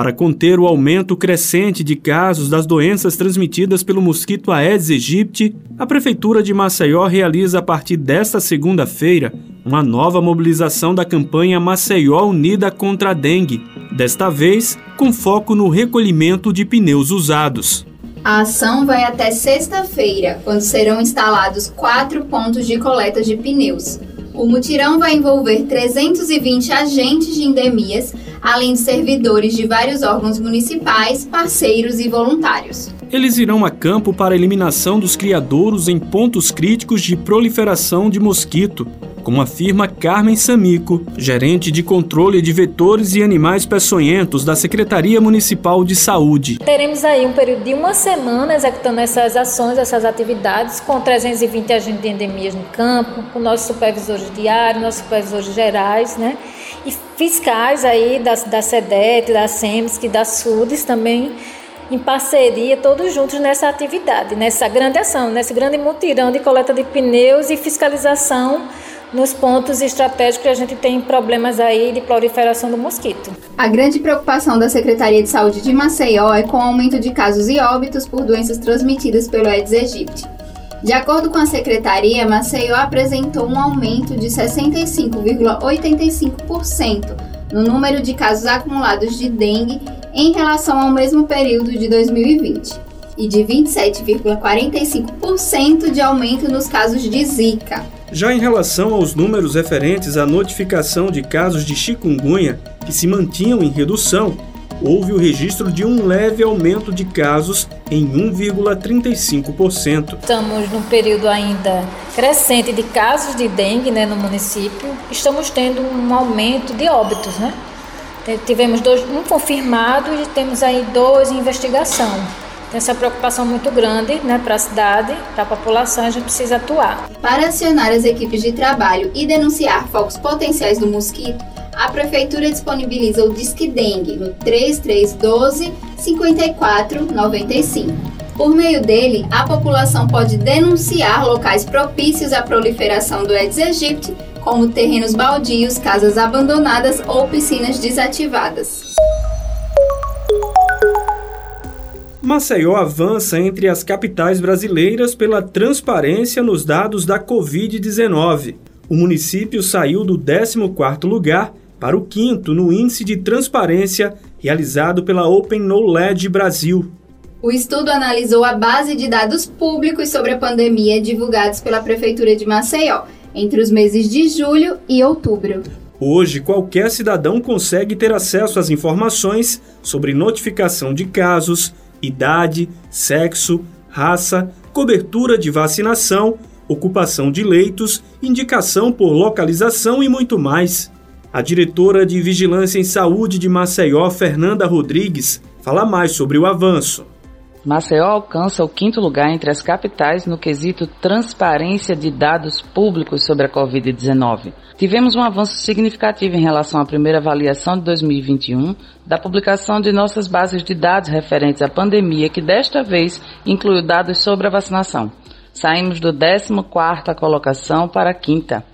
Para conter o aumento crescente de casos das doenças transmitidas pelo mosquito Aedes aegypti, a Prefeitura de Maceió realiza a partir desta segunda-feira uma nova mobilização da campanha Maceió Unida contra a Dengue, desta vez com foco no recolhimento de pneus usados. A ação vai até sexta-feira, quando serão instalados quatro pontos de coleta de pneus. O mutirão vai envolver 320 agentes de endemias, além de servidores de vários órgãos municipais, parceiros e voluntários. Eles irão a campo para a eliminação dos criadouros em pontos críticos de proliferação de mosquito, como afirma Carmen Samico, gerente de controle de vetores e animais peçonhentos da Secretaria Municipal de Saúde. Teremos aí um período de uma semana executando essas ações, essas atividades, com 320 agentes de endemias no campo, com nossos supervisores diários, nossos supervisores gerais, né? E fiscais aí da, da SEDET, da SEMES, que da SUDES também em parceria, todos juntos nessa atividade, nessa grande ação, nesse grande mutirão de coleta de pneus e fiscalização nos pontos estratégicos que a gente tem problemas aí de proliferação do mosquito. A grande preocupação da Secretaria de Saúde de Maceió é com o aumento de casos e óbitos por doenças transmitidas pelo Aedes aegypti. De acordo com a secretaria, Maceió apresentou um aumento de 65,85% no número de casos acumulados de dengue em relação ao mesmo período de 2020 e de 27,45% de aumento nos casos de Zika. Já em relação aos números referentes à notificação de casos de chikungunya que se mantinham em redução, houve o registro de um leve aumento de casos em 1,35%. Estamos num período ainda crescente de casos de dengue né, no município. Estamos tendo um aumento de óbitos, né? Tivemos dois, um confirmado e temos aí dois em investigação tem essa preocupação muito grande né, para a cidade, para a população, a gente precisa atuar. Para acionar as equipes de trabalho e denunciar focos potenciais do mosquito, a Prefeitura disponibiliza o Disque Dengue no 3312 5495. Por meio dele, a população pode denunciar locais propícios à proliferação do Aedes aegypti, como terrenos baldios, casas abandonadas ou piscinas desativadas. Maceió avança entre as capitais brasileiras pela transparência nos dados da Covid-19. O município saiu do 14º lugar para o quinto no índice de transparência realizado pela Open Knowledge Brasil. O estudo analisou a base de dados públicos sobre a pandemia divulgados pela Prefeitura de Maceió entre os meses de julho e outubro. Hoje, qualquer cidadão consegue ter acesso às informações sobre notificação de casos, idade, sexo, raça, cobertura de vacinação, ocupação de leitos, indicação por localização e muito mais. A diretora de Vigilância em Saúde de Maceió, Fernanda Rodrigues, fala mais sobre o avanço. Maceió alcança o quinto lugar entre as capitais no quesito transparência de dados públicos sobre a Covid-19. Tivemos um avanço significativo em relação à primeira avaliação de 2021 da publicação de nossas bases de dados referentes à pandemia, que desta vez incluiu dados sobre a vacinação. Saímos do 14ª colocação para a quinta.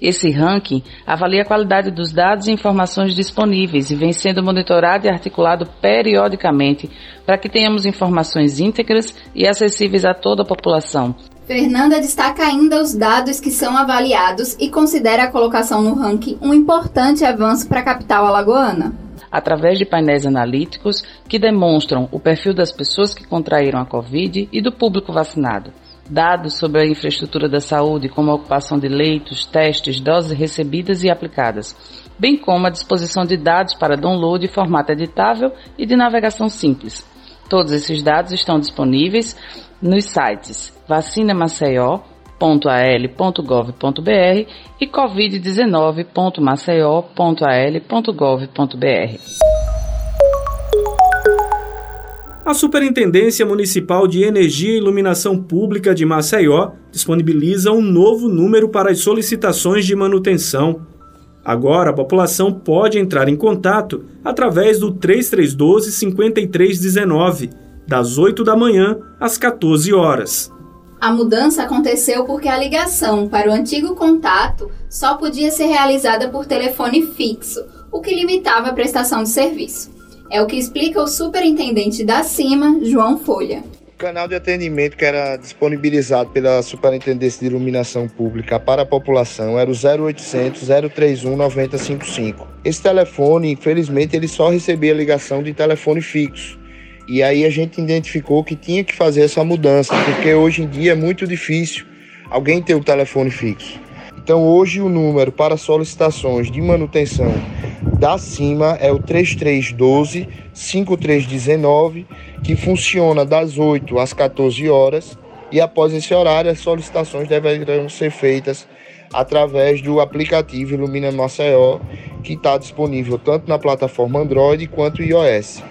Esse ranking avalia a qualidade dos dados e informações disponíveis e vem sendo monitorado e articulado periodicamente para que tenhamos informações íntegras e acessíveis a toda a população. Fernanda destaca ainda os dados que são avaliados e considera a colocação no ranking um importante avanço para a capital alagoana através de painéis analíticos que demonstram o perfil das pessoas que contraíram a Covid e do público vacinado dados sobre a infraestrutura da saúde, como a ocupação de leitos, testes, doses recebidas e aplicadas, bem como a disposição de dados para download em formato editável e de navegação simples. Todos esses dados estão disponíveis nos sites vacinamaceió.al.gov.br e covid19.maceió.al.gov.br. A Superintendência Municipal de Energia e Iluminação Pública de Maceió disponibiliza um novo número para as solicitações de manutenção. Agora, a população pode entrar em contato através do 3312 5319, das 8 da manhã às 14 horas. A mudança aconteceu porque a ligação para o antigo contato só podia ser realizada por telefone fixo, o que limitava a prestação de serviço. É o que explica o superintendente da CIMA, João Folha. O canal de atendimento que era disponibilizado pela Superintendência de Iluminação Pública para a população era o 0800 031 9055. Esse telefone, infelizmente, ele só recebia ligação de telefone fixo. E aí a gente identificou que tinha que fazer essa mudança, porque hoje em dia é muito difícil alguém ter o telefone fixo. Então hoje o número para solicitações de manutenção da CIMA é o 3312 5319, que funciona das 8 às 14 horas e após esse horário as solicitações deverão ser feitas através do aplicativo Ilumina Maceió, que está disponível tanto na plataforma Android quanto iOS.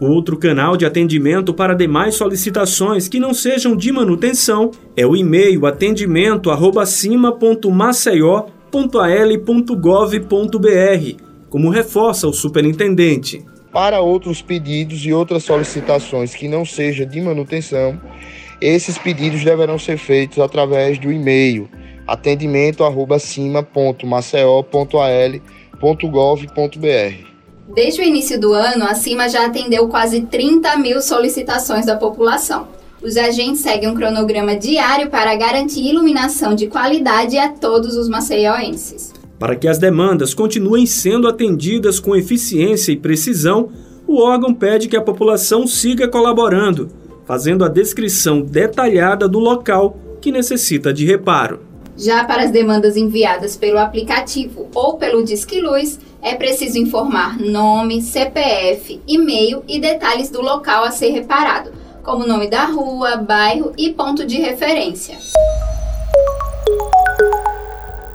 Outro canal de atendimento para demais solicitações que não sejam de manutenção é o e-mail atendimento@cima.maceió.al.gov.br, como reforça o superintendente. Para outros pedidos e outras solicitações que não sejam de manutenção, esses pedidos deverão ser feitos através do e-mail atendimento@cima.maceió.al.gov.br. Desde o início do ano, a CIMA já atendeu quase 30 mil solicitações da população. Os agentes seguem um cronograma diário para garantir iluminação de qualidade a todos os maceioenses. Para que as demandas continuem sendo atendidas com eficiência e precisão, o órgão pede que a população siga colaborando, fazendo a descrição detalhada do local que necessita de reparo. Já para as demandas enviadas pelo aplicativo ou pelo Disque Luz, é preciso informar nome, CPF, e-mail e detalhes do local a ser reparado, como nome da rua, bairro e ponto de referência.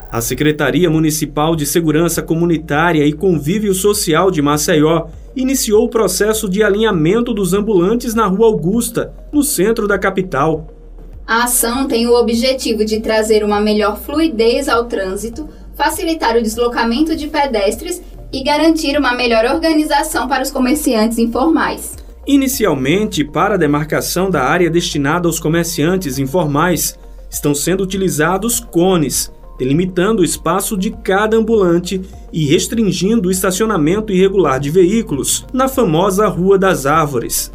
A Secretaria Municipal de Segurança Comunitária e Convívio Social de Maceió iniciou o processo de alinhamento dos ambulantes na Rua Augusta, no centro da capital. A ação tem o objetivo de trazer uma melhor fluidez ao trânsito, facilitar o deslocamento de pedestres e garantir uma melhor organização para os comerciantes informais. Inicialmente, para a demarcação da área destinada aos comerciantes informais, estão sendo utilizados cones, delimitando o espaço de cada ambulante e restringindo o estacionamento irregular de veículos na famosa Rua das Árvores.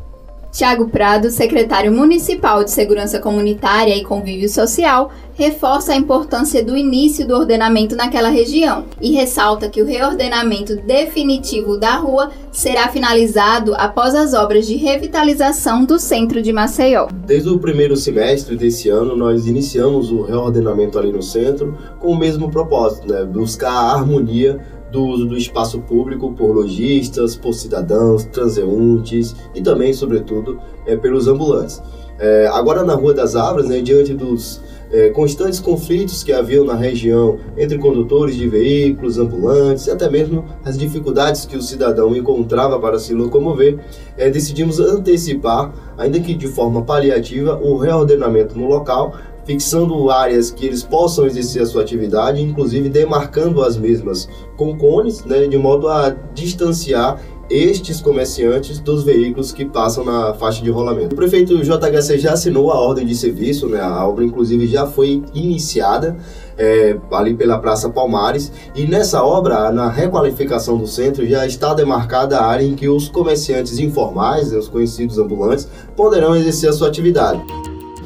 Tiago Prado, secretário municipal de Segurança Comunitária e Convívio Social, reforça a importância do início do ordenamento naquela região e ressalta que o reordenamento definitivo da rua será finalizado após as obras de revitalização do centro de Maceió. Desde o primeiro semestre desse ano, nós iniciamos o reordenamento ali no centro com o mesmo propósito, né? buscar a harmonia do uso do espaço público por lojistas, por cidadãos, transeuntes e também, sobretudo, é, pelos ambulantes. É, agora na Rua das Árvores, né, diante dos é, constantes conflitos que haviam na região entre condutores de veículos, ambulantes e até mesmo as dificuldades que o cidadão encontrava para se locomover, é, decidimos antecipar, ainda que de forma paliativa, o reordenamento no local fixando áreas que eles possam exercer a sua atividade, inclusive demarcando as mesmas com cones, né, de modo a distanciar estes comerciantes dos veículos que passam na faixa de rolamento. O prefeito JHC já assinou a ordem de serviço, né, a obra inclusive já foi iniciada é, ali pela Praça Palmares e nessa obra, na requalificação do centro, já está demarcada a área em que os comerciantes informais, né, os conhecidos ambulantes, poderão exercer a sua atividade.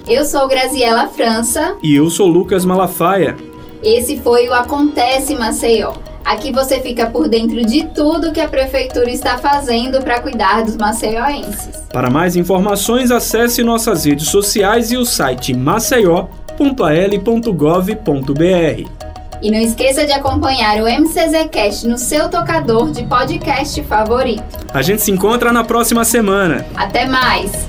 Eu sou Graziela França. E eu sou Lucas Malafaia. Esse foi o Acontece Maceió. Aqui você fica por dentro de tudo que a prefeitura está fazendo para cuidar dos maceioenses. Para mais informações, acesse nossas redes sociais e o site maceió.al.gov.br. E não esqueça de acompanhar o MCZcast no seu tocador de podcast favorito. A gente se encontra na próxima semana. Até mais!